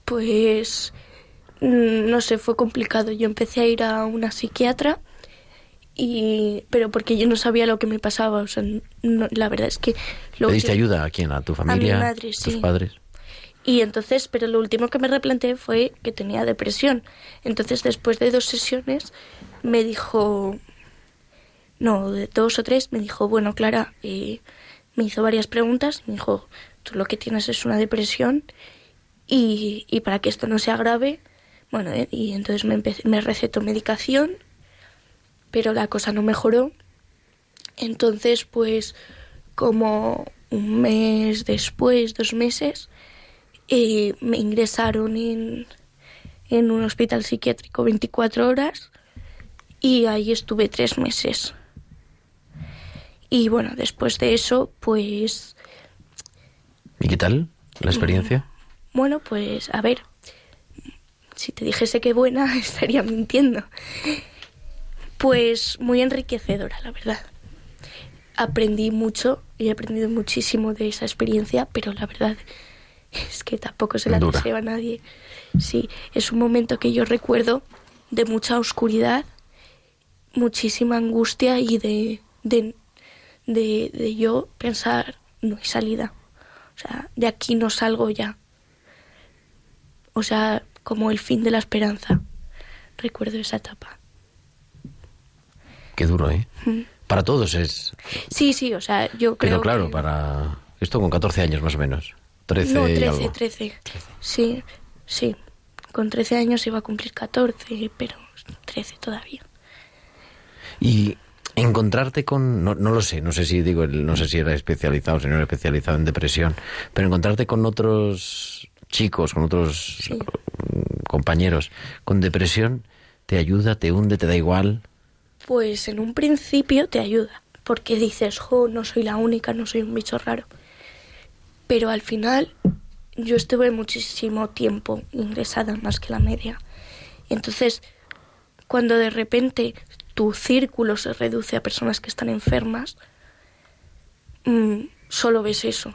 Pues mm, no sé, fue complicado. Yo empecé a ir a una psiquiatra y pero porque yo no sabía lo que me pasaba, o sea, no- la verdad es que lo ¿Pediste que- ayuda a quién? ¿A tu familia? madre, ¿A tus sí. padres? Y entonces, pero lo último que me replanteé fue que tenía depresión. Entonces, después de dos sesiones, me dijo, no, de dos o tres, me dijo, bueno, Clara, eh, me hizo varias preguntas me dijo, tú lo que tienes es una depresión y, y para que esto no se agrave, bueno, eh, y entonces me, empecé- me recetó medicación, pero la cosa no mejoró. Entonces, pues, como un mes después, dos meses, eh, me ingresaron en, en un hospital psiquiátrico 24 horas y ahí estuve tres meses. Y bueno, después de eso, pues, ¿Y qué tal la experiencia? bueno, pues a ver, si te dijese que buena, estaría mintiendo. Pues muy enriquecedora, la verdad. Aprendí mucho y he aprendido muchísimo de esa experiencia, pero la verdad es que tampoco se la Dura. deseo a nadie. Sí, es un momento que yo recuerdo de mucha oscuridad, muchísima angustia y de, de, de, de yo pensar, no hay salida. O sea, de aquí no salgo ya. O sea, como el fin de la esperanza. Recuerdo esa etapa. Qué duro, ¿eh? Mm. Para todos es... Sí, sí, o sea, yo creo Pero claro, que- para... Esto con 14 años más o menos. 13 No, y 13, algo. 13. Sí, sí. Con 13 años iba a cumplir 14, pero 13 todavía. Y encontrarte con no, no lo sé no sé si digo no sé si era especializado si no era especializado en depresión pero encontrarte con otros chicos con otros Sí. compañeros con depresión te ayuda te hunde te da igual Pues en un principio te ayuda, porque dices, jo, no soy la única, no soy un bicho raro. Pero al final yo estuve muchísimo tiempo ingresada, más que la media. Entonces, cuando de repente tu círculo se reduce a personas que están enfermas, mm, solo ves eso.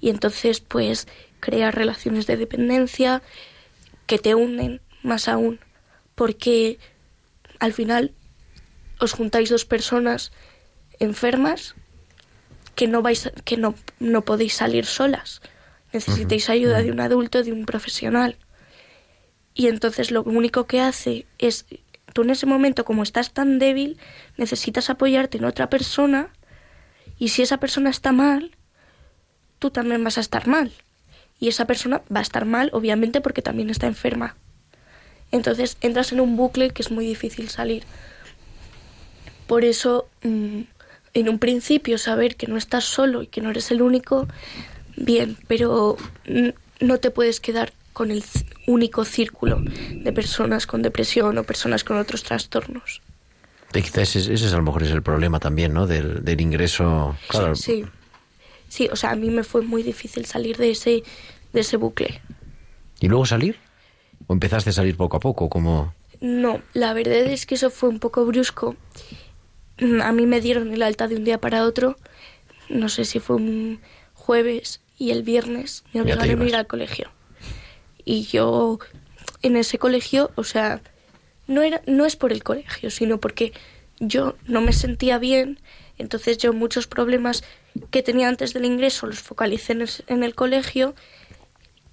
Y entonces, pues, creas relaciones de dependencia que te hunden más aún, porque al final os juntáis dos personas enfermas que no vais que no, no podéis salir solas. Necesitáis ayuda de un adulto, de un profesional. Y entonces lo único que hace es tú en ese momento como estás tan débil, necesitas apoyarte en otra persona y si esa persona está mal, tú también vas a estar mal. Y esa persona va a estar mal, obviamente, porque también está enferma. Entonces entras en un bucle que es muy difícil salir. Por eso, mm, en un principio, saber que no estás solo y que no eres el único, bien, pero mm, no te puedes quedar con el único círculo de personas con depresión o personas con otros trastornos. Eh, quizás ese, ese es, a lo mejor es el problema también no del, del ingreso claro Sí, sí, o sea, a mí me fue muy difícil salir de ese, de ese bucle. y luego salir o empezaste a salir poco a poco como No, la verdad es que eso fue un poco brusco. A mí me dieron el alta de un día para otro. No sé si fue un jueves y el viernes me obligaron a ir al colegio. Y yo en ese colegio, o sea, no era no es por el colegio, sino porque yo no me sentía bien, entonces yo muchos problemas que tenía antes del ingreso los focalicé en el, en el colegio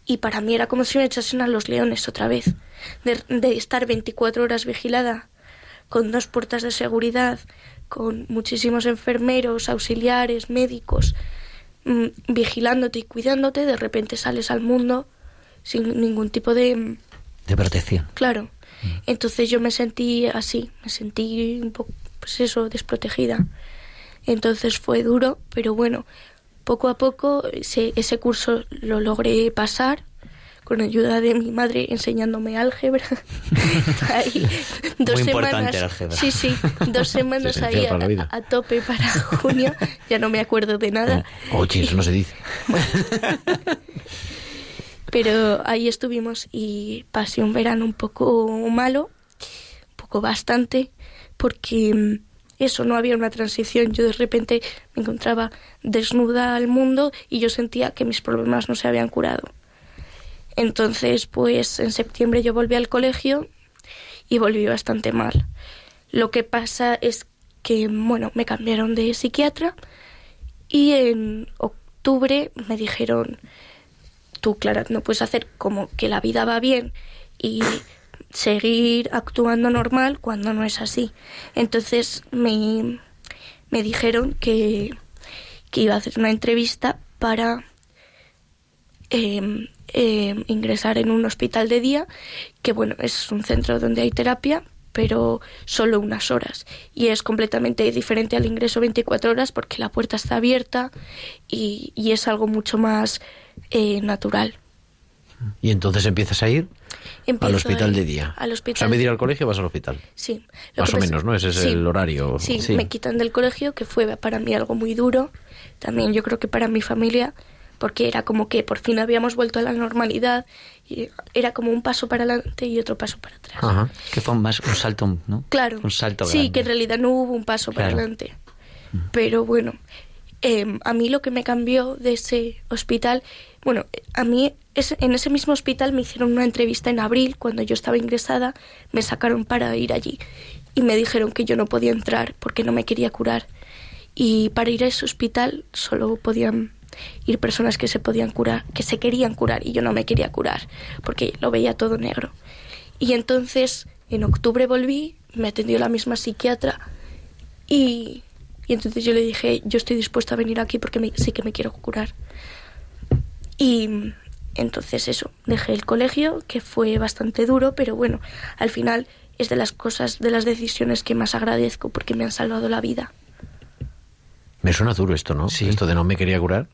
y para mí era como si me echasen a los leones otra vez, de, de estar 24 horas vigilada, con dos puertas de seguridad, con muchísimos enfermeros, auxiliares, médicos, mm, vigilándote y cuidándote, de repente sales al mundo sin ningún tipo de... De protección. Claro. Entonces yo me sentí así, me sentí un poco, pues eso, desprotegida. Entonces fue duro, pero bueno, poco a poco ese, ese curso lo logré pasar con ayuda de mi madre enseñándome álgebra. Ahí, dos Muy semanas, álgebra. Sí, sí, dos semanas ahí a, tope para junio. Ya no me acuerdo de nada. oye eso no se dice Pero ahí estuvimos y pasé un verano un poco malo, un poco bastante, porque mm, eso, no había una transición. Yo de repente me encontraba desnuda al mundo y yo sentía que mis problemas no se habían curado. Entonces, pues en septiembre yo volví al colegio y volví bastante mal. Lo que pasa es que, bueno, me cambiaron de psiquiatra y en octubre me dijeron, tú, Clara, no puedes hacer como que la vida va bien y seguir actuando normal cuando no es así. Entonces me, me dijeron que, que iba a hacer una entrevista para eh, eh, ingresar en un hospital de día, que bueno, es un centro donde hay terapia, pero solo unas horas. Y es completamente diferente al ingreso 24 horas porque la puerta está abierta y, y es algo mucho más eh, natural. y entonces empiezas a ir Empiezo al hospital ir de día Al o hospital. sea en vez de ir al colegio vas al hospital Sí. Más o menos, ¿no? Ese es el horario. Sí, Sí. me quitan del colegio, que fue para mí algo muy duro. También yo creo que para mi familia, porque era como que por fin habíamos vuelto a la normalidad. Y era como un paso para adelante y otro paso para atrás. Ajá. Que fue más un salto, ¿no? Claro. Un salto Sí, que en realidad no hubo un paso para adelante. Pero bueno, eh, a mí lo que me cambió de ese hospital, bueno, a mí es- en ese mismo hospital me hicieron una entrevista en abril, cuando yo estaba ingresada, me sacaron para ir allí y me dijeron que yo no podía entrar porque no me quería curar. Y para ir a ese hospital solo podían ir personas que se podían curar, que se querían curar y yo no me quería curar porque lo veía todo negro. Y entonces en octubre volví, me atendió la misma psiquiatra y, y entonces yo le dije, yo estoy dispuesta a venir aquí porque me- sí que me quiero curar. Y entonces eso, dejé el colegio, que fue bastante duro, pero bueno, al final es de las cosas, de las decisiones que más agradezco porque me han salvado la vida. Me suena duro esto, ¿no? Sí. Esto de no me quería curar.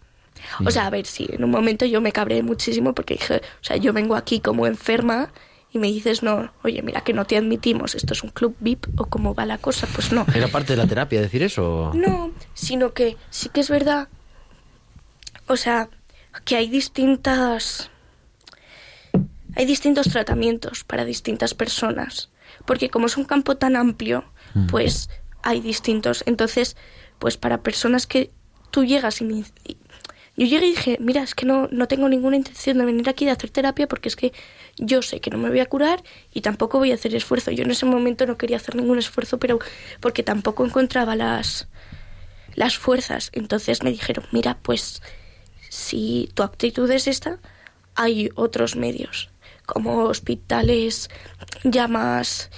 O sea, a ver, sí, en un momento yo me cabré muchísimo porque dije, o sea, yo vengo aquí como enferma y me dices, no, oye, mira que no te admitimos, esto es un club VIP o cómo va la cosa, pues no. ¿Era parte de la terapia decir eso? No, sino que sí que es verdad, o sea, que hay distintas... Hay distintos tratamientos para distintas personas, porque como es un campo tan amplio, pues hay distintos. Entonces, pues para personas que tú llegas y, me- y- yo llegué y dije, mira, es que no, no tengo ninguna intención de venir aquí de hacer terapia porque es que yo sé que no me voy a curar y tampoco voy a hacer esfuerzo. Yo en ese momento no quería hacer ningún esfuerzo, pero porque tampoco encontraba las, las fuerzas. Entonces me dijeron, mira, pues si tu actitud es esta, hay otros medios, como hospitales ya más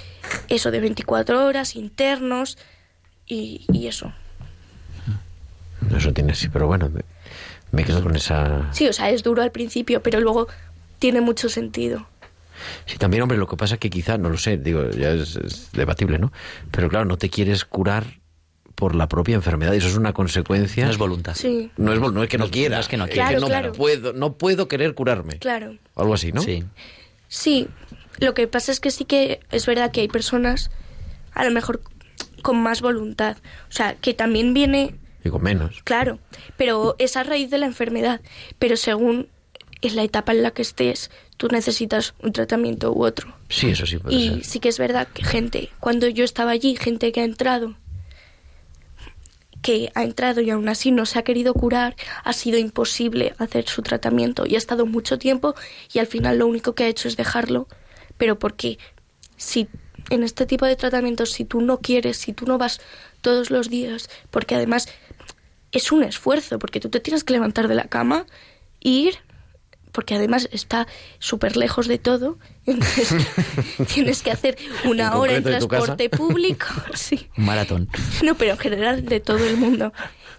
eso de 24 horas, internos y, eso. Eso tiene así, pero bueno, me, quedo con esa... Sí, o sea, es duro al principio, pero luego tiene mucho sentido. Sí, también, hombre, lo que pasa es que quizá, no lo sé, digo, ya es, es debatible, ¿no? Pero claro, no te quieres curar por la propia enfermedad, y eso es una consecuencia... No es voluntad. Sí, No es, vol- no es que no, No es- quiera, no es que no es quiera. Claro, no claro. puedo, no puedo querer curarme. claro. O algo así, ¿no? Sí. Sí, lo que pasa es que sí que es verdad que hay personas a lo mejor con más voluntad. O sea, que también viene Y con menos. Claro, pero es a raíz de la enfermedad. Pero según en la etapa en la que estés, tú necesitas un tratamiento u otro. Sí, eso sí puede Y ser. sí que es verdad que gente, cuando yo estaba allí, gente que ha entrado, que ha entrado y aún así no se ha querido curar, ha sido imposible hacer su tratamiento y ha estado mucho tiempo y al final lo único que ha hecho es dejarlo, pero porque si en este tipo de tratamientos, si tú no quieres, si tú no vas todos los días, porque además es un esfuerzo, porque tú te tienes que levantar de la cama, ir, porque además está súper lejos de todo, entonces tienes que hacer una En hora en transporte público, sí. Un maratón. No, pero en general de todo el mundo.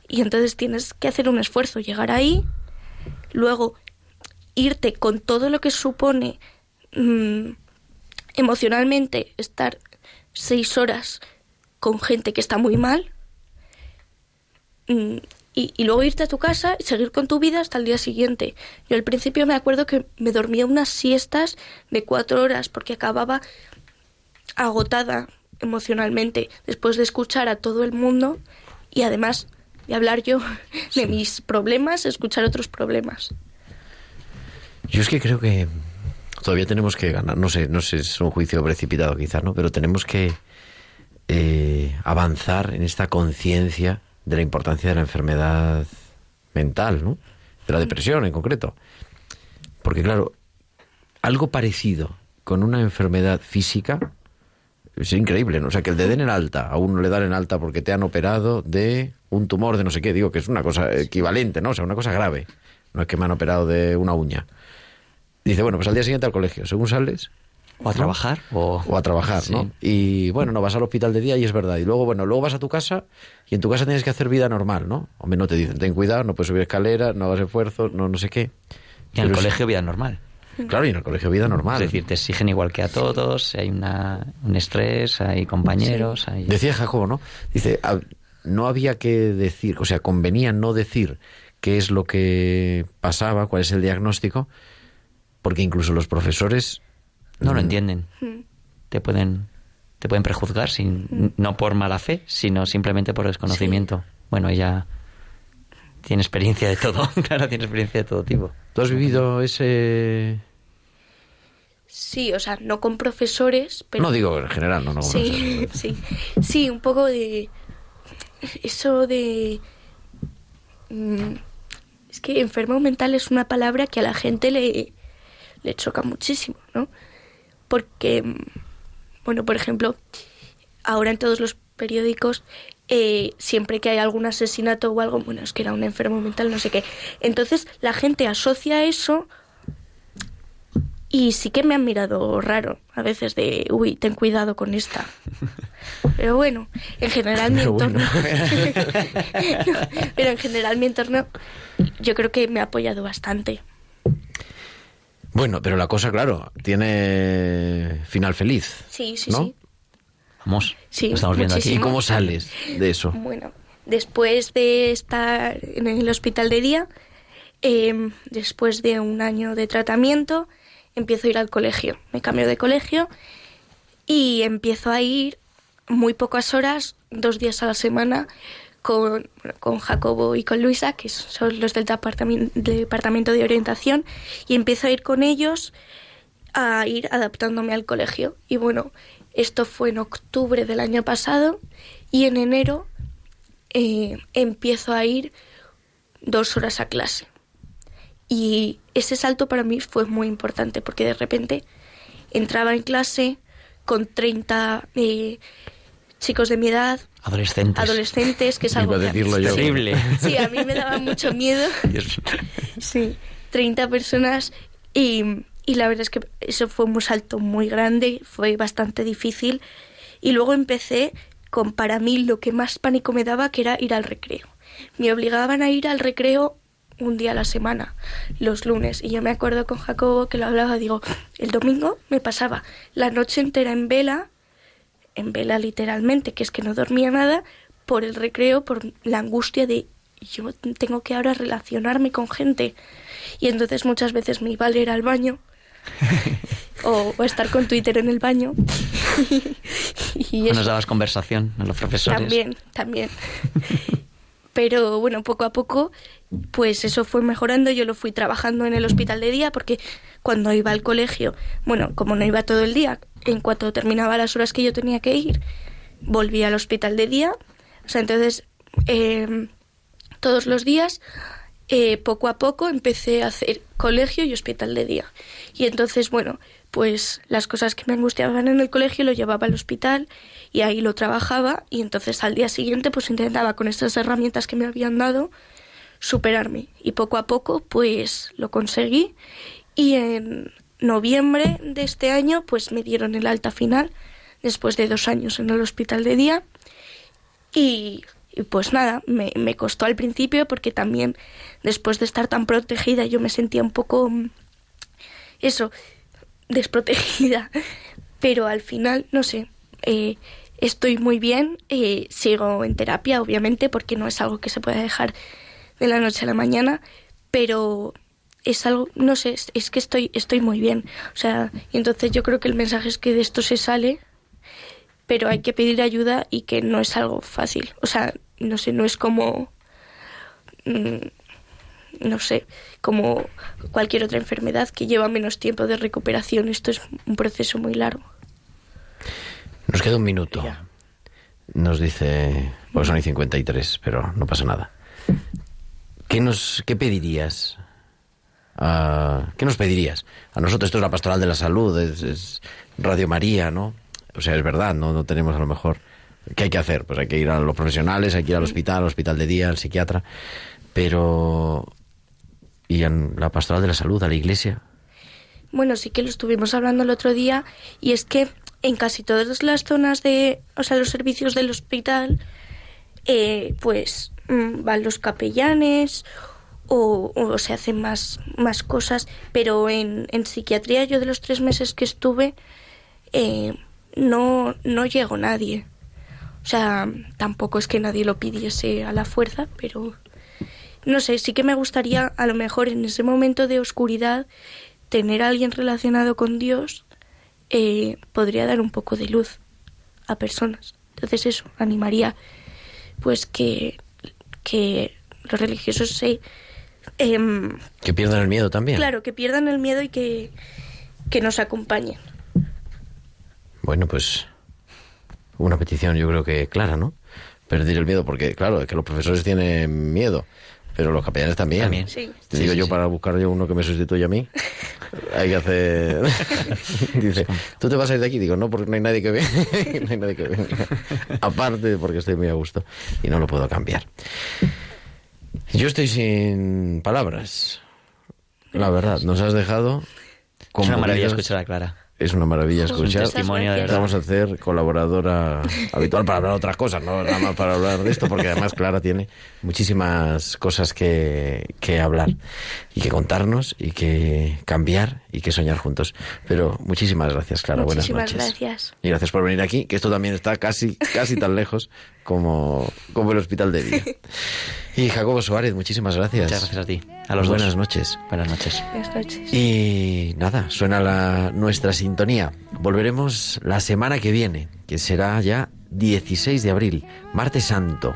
Y entonces tienes que hacer un esfuerzo, llegar ahí, luego irte con todo lo que supone mm, emocionalmente estar seis horas con gente que está muy mal y, y luego irte a tu casa y seguir con tu vida hasta el día siguiente. Yo al principio me acuerdo que me dormía unas siestas de cuatro horas porque acababa agotada emocionalmente después de escuchar a todo el mundo y además de hablar yo de mis problemas, escuchar otros problemas. Yo es que creo que todavía tenemos que ganar, no sé, no sé, es un juicio precipitado quizás, ¿no? Pero tenemos que eh, avanzar en esta conciencia de la importancia de la enfermedad mental, ¿no? De la depresión en concreto. Porque claro, algo parecido con una enfermedad física es increíble, ¿no? O sea, que te den el alta, a uno le dan el alta porque te han operado de un tumor de no sé qué, digo que es una cosa equivalente, ¿no? O sea, una cosa grave. No es que me han operado de una uña. Dice, bueno, pues al día siguiente al colegio, según sales, O a ¿no? trabajar o... o a trabajar, Sí. ¿no? Y bueno, no vas al hospital de día y es verdad. Y luego, bueno, luego vas a tu casa y en tu casa tienes que hacer vida normal, ¿no? Hombre, no te dicen, ten cuidado, no puedes subir escaleras, no hagas esfuerzo, no, no sé qué. Y en el colegio vida normal. Claro, y en el colegio vida normal. Es decir, te exigen igual que a todos, hay una, un estrés, hay compañeros, hay... Decía Jacobo, ¿no? Dice, "Ah, no había que decir, o sea, convenía no decir qué es lo que pasaba, cuál es el diagnóstico, porque incluso los profesores No lo mm, entienden. Te pueden, te pueden prejuzgar, sin, no por mala fe, sino simplemente por desconocimiento. Bueno, ella tiene experiencia de todo, claro, tiene experiencia de todo tipo. ¿Tú has vivido ese...? Sí, o sea, no con profesores, pero... No digo en general, no, no. Sí, sí, sí, un poco de eso de mm, es que enfermo mental es una palabra que a la gente le le choca muchísimo, ¿no? Porque bueno, por ejemplo, ahora en todos los periódicos eh, siempre que hay algún asesinato o algo, bueno, es que era un enfermo mental, no sé qué. Entonces la gente asocia eso y sí que me han mirado raro a veces de, uy, ten cuidado con esta. Pero bueno, en general mi entorno... No, pero en general mi entorno yo creo que me ha apoyado bastante. Bueno, pero la cosa, claro, tiene final feliz. Sí, sí, ¿no? sí. Vamos, Sí, lo estamos viendo ¿Y muchísimo. aquí. cómo sales de eso? Bueno, después de estar en el hospital de día, eh, después de un año de tratamiento, empiezo a ir al colegio. Me cambio de colegio y empiezo a ir muy pocas horas, dos días a la semana, con, bueno, con Jacobo y con Luisa, que son los del departamen- departamento de orientación, y empiezo a ir con ellos a ir adaptándome al colegio. Y bueno, esto fue en octubre del año pasado y en enero eh, empiezo a ir dos horas a clase. Y ese salto para mí fue muy importante porque de repente entraba en clase con 30 eh, chicos de mi edad, Adolescentes. adolescentes, que es algo. Terrible. Sí, a mí me daba mucho miedo. Sí, 30 personas y, y la verdad es que eso fue un salto muy grande, fue bastante difícil. Y luego empecé con para mí lo que más pánico me daba, que era ir al recreo. Me obligaban a ir al recreo un día a la semana, los lunes. Y yo me acuerdo con Jacobo que lo hablaba, digo, el domingo me pasaba la noche entera en vela, en vela literalmente, que es que no dormía nada, por el recreo, por la angustia de yo tengo que ahora relacionarme con gente. Y entonces muchas veces me iba a leer al baño o, o estar con Twitter en el baño. y Nos dabas conversación a los profesores. también, también. Pero bueno, poco a poco, pues eso fue mejorando. Yo lo fui trabajando en el hospital de día porque cuando iba al colegio, bueno, como no iba todo el día, en cuanto terminaba las horas que yo tenía que ir, volví al hospital de día. O sea, entonces, eh, todos los días, eh, poco a poco, empecé a hacer colegio y hospital de día. Y entonces, bueno, pues las cosas que me angustiaban en el colegio lo llevaba al hospital y ahí lo trabajaba y entonces al día siguiente pues intentaba con estas herramientas que me habían dado superarme y poco a poco pues lo conseguí y en noviembre de este año pues me dieron el alta final después de dos años en el hospital de día. Y, y, pues nada, me, costó al principio porque también después de estar tan protegida yo me sentía un poco mm, eso, desprotegida, pero al final, no sé, eh, estoy muy bien, eh, sigo en terapia obviamente porque no es algo que se pueda dejar de la noche a la mañana, pero es algo, no sé, es, es que estoy, estoy muy bien. O sea, y entonces yo creo que el mensaje es que de esto se sale, pero hay que pedir ayuda y que no es algo fácil. O sea, no sé, no es como, mm, no sé, como cualquier otra enfermedad que lleva menos tiempo de recuperación. Esto es un proceso muy largo. Nos queda un minuto. Nos dice, pues son y 53, pero no pasa nada. ¿Qué nos qué pedirías? A- ¿Qué nos pedirías? A nosotros esto es la pastoral de la salud, es, es Radio María, ¿no? O sea, es verdad, ¿no? No tenemos a lo mejor... ¿Qué hay que hacer? Pues hay que ir a los profesionales, hay que ir al hospital, al hospital de día, al psiquiatra, pero... ¿Y en la pastoral de la salud, a la iglesia? Bueno, sí que lo estuvimos hablando el otro día y es que en casi todas las zonas de, o sea, los servicios del hospital, eh, pues mm, van los capellanes o, se hacen más, más cosas, pero en, en psiquiatría yo de los tres meses que estuve eh, no, no llegó nadie. O sea, tampoco es que nadie lo pidiese a la fuerza, pero no sé, sí que me gustaría a lo mejor en ese momento de oscuridad tener a alguien relacionado con Dios eh, podría dar un poco de luz a personas. Entonces eso, animaría pues que, que los religiosos se... em, Que pierdan el miedo también. claro, que pierdan el miedo y que, que nos acompañen. Bueno, pues una petición yo creo que clara, ¿no? Perder el miedo, porque claro, es que los profesores tienen miedo, pero los capellanes también. También. Sí. Te Sí, digo sí, yo sí. para buscar yo uno que me sustituya a mí. Hay que hacer. Dice, ¿tú te vas a ir de aquí? Digo, no, porque no hay nadie que venga. no hay nadie que venga. Aparte, porque estoy muy a gusto y no lo puedo cambiar. Yo estoy sin palabras. La verdad, nos has dejado. Es una maravilla escuchar a Clara. es una maravilla escuchar. testimonio de gracias. verdad. Vamos a hacer colaboradora habitual para hablar de otras cosas, no nada más para hablar de esto, porque además Clara tiene muchísimas cosas que, que hablar y que contarnos y que cambiar y que soñar juntos. Pero muchísimas gracias, Clara. Muchísimas Buenas noches. gracias. Y gracias por venir aquí, que esto también está casi, casi tan lejos como, como el hospital de día. Y Jacobo Suárez, muchísimas gracias. Muchas gracias a ti. A los Buenas dos. noches. Buenas noches. Buenas noches. Y nada, suena la, nuestra sintonía. Volveremos la semana que viene, que será ya 16 de abril, martes santo.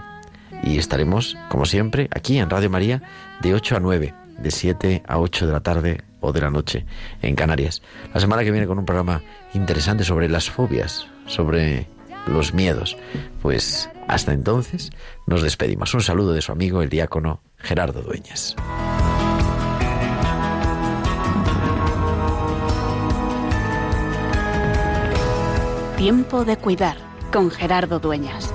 Y estaremos, como siempre, aquí en Radio María de 8 a 9, de 7 a 8 de la tarde o de la noche en Canarias. La semana que viene con un programa interesante sobre las fobias, sobre los miedos. Pues hasta entonces nos despedimos. Un saludo de su amigo el diácono Gerardo Dueñas. Tiempo de cuidar con Gerardo Dueñas.